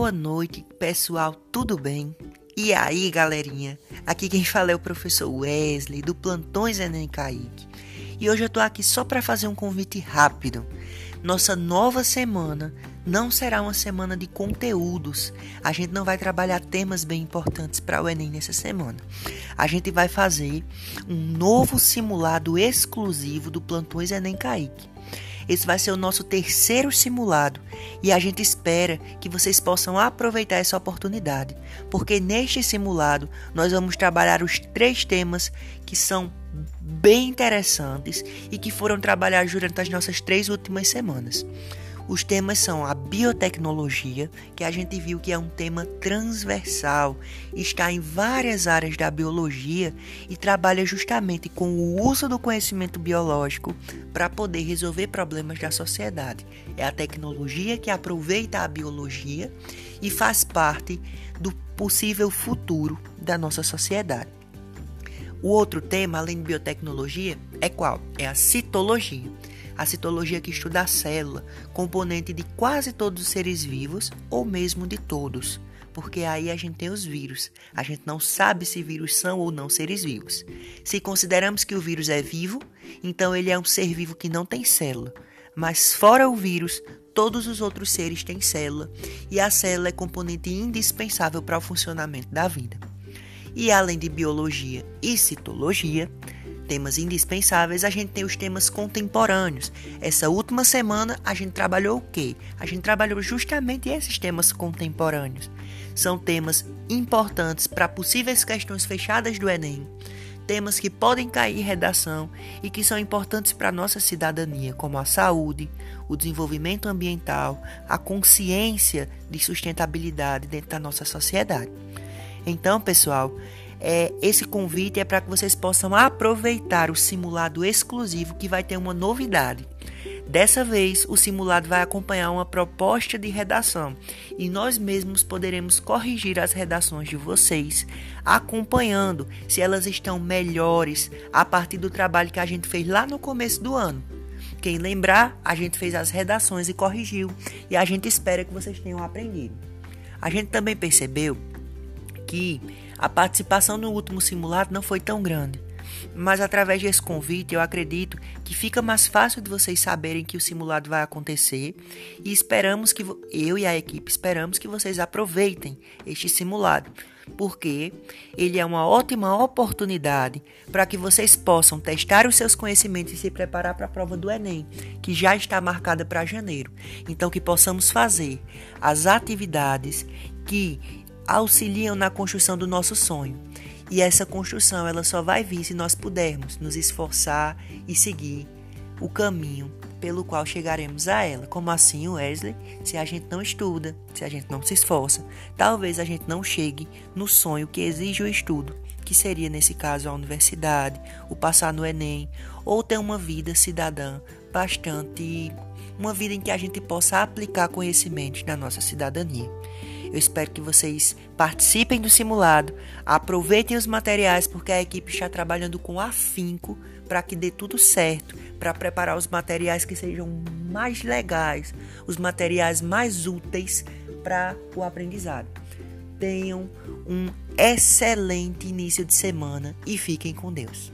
Boa noite, pessoal, tudo bem? E aí, galerinha? Aqui quem fala é o professor Wesley, do Plantões Enem Kaique. E hoje eu tô aqui só para fazer um convite rápido. Nossa nova semana não será uma semana de conteúdos. A gente não vai trabalhar temas bem importantes para o Enem nessa semana. A gente vai fazer um novo simulado exclusivo do Plantões Enem Kaique. Esse vai ser o nosso terceiro simulado e a gente espera que vocês possam aproveitar essa oportunidade, porque neste simulado nós vamos trabalhar os três temas que são bem interessantes e que foram trabalhados durante as nossas três últimas semanas. Os temas são a biotecnologia, que a gente viu que é um tema transversal, está em várias áreas da biologia e trabalha justamente com o uso do conhecimento biológico para poder resolver problemas da sociedade. É a tecnologia que aproveita a biologia e faz parte do possível futuro da nossa sociedade. O outro tema, além de biotecnologia, é qual? É a citologia a citologia que estuda a célula, componente de quase todos os seres vivos ou mesmo de todos, porque aí a gente tem os vírus. A gente não sabe se vírus são ou não seres vivos. Se consideramos que o vírus é vivo, então ele é um ser vivo que não tem célula. Mas fora o vírus, todos os outros seres têm célula, e a célula é componente indispensável para o funcionamento da vida. E além de biologia e citologia, temas indispensáveis, a gente tem os temas contemporâneos. Essa última semana a gente trabalhou o quê? A gente trabalhou justamente esses temas contemporâneos. São temas importantes para possíveis questões fechadas do Enem, temas que podem cair em redação e que são importantes para a nossa cidadania, como a saúde, o desenvolvimento ambiental, a consciência de sustentabilidade dentro da nossa sociedade. Então, pessoal, é, esse convite é para que vocês possam aproveitar o simulado exclusivo que vai ter uma novidade. Dessa vez, o simulado vai acompanhar uma proposta de redação e nós mesmos poderemos corrigir as redações de vocês, acompanhando se elas estão melhores a partir do trabalho que a gente fez lá no começo do ano. Quem lembrar, a gente fez as redações e corrigiu, e a gente espera que vocês tenham aprendido. A gente também percebeu que a participação no último simulado não foi tão grande. Mas através desse convite, eu acredito que fica mais fácil de vocês saberem que o simulado vai acontecer e esperamos que eu e a equipe esperamos que vocês aproveitem este simulado, porque ele é uma ótima oportunidade para que vocês possam testar os seus conhecimentos e se preparar para a prova do ENEM, que já está marcada para janeiro. Então que possamos fazer as atividades que auxiliam na construção do nosso sonho. E essa construção ela só vai vir se nós pudermos nos esforçar e seguir o caminho pelo qual chegaremos a ela. Como assim, Wesley? Se a gente não estuda, se a gente não se esforça, talvez a gente não chegue no sonho que exige o estudo, que seria nesse caso a universidade, o passar no Enem, ou ter uma vida cidadã bastante uma vida em que a gente possa aplicar conhecimentos na nossa cidadania. Eu espero que vocês participem do simulado, aproveitem os materiais, porque a equipe está trabalhando com afinco para que dê tudo certo, para preparar os materiais que sejam mais legais, os materiais mais úteis para o aprendizado. Tenham um excelente início de semana e fiquem com Deus.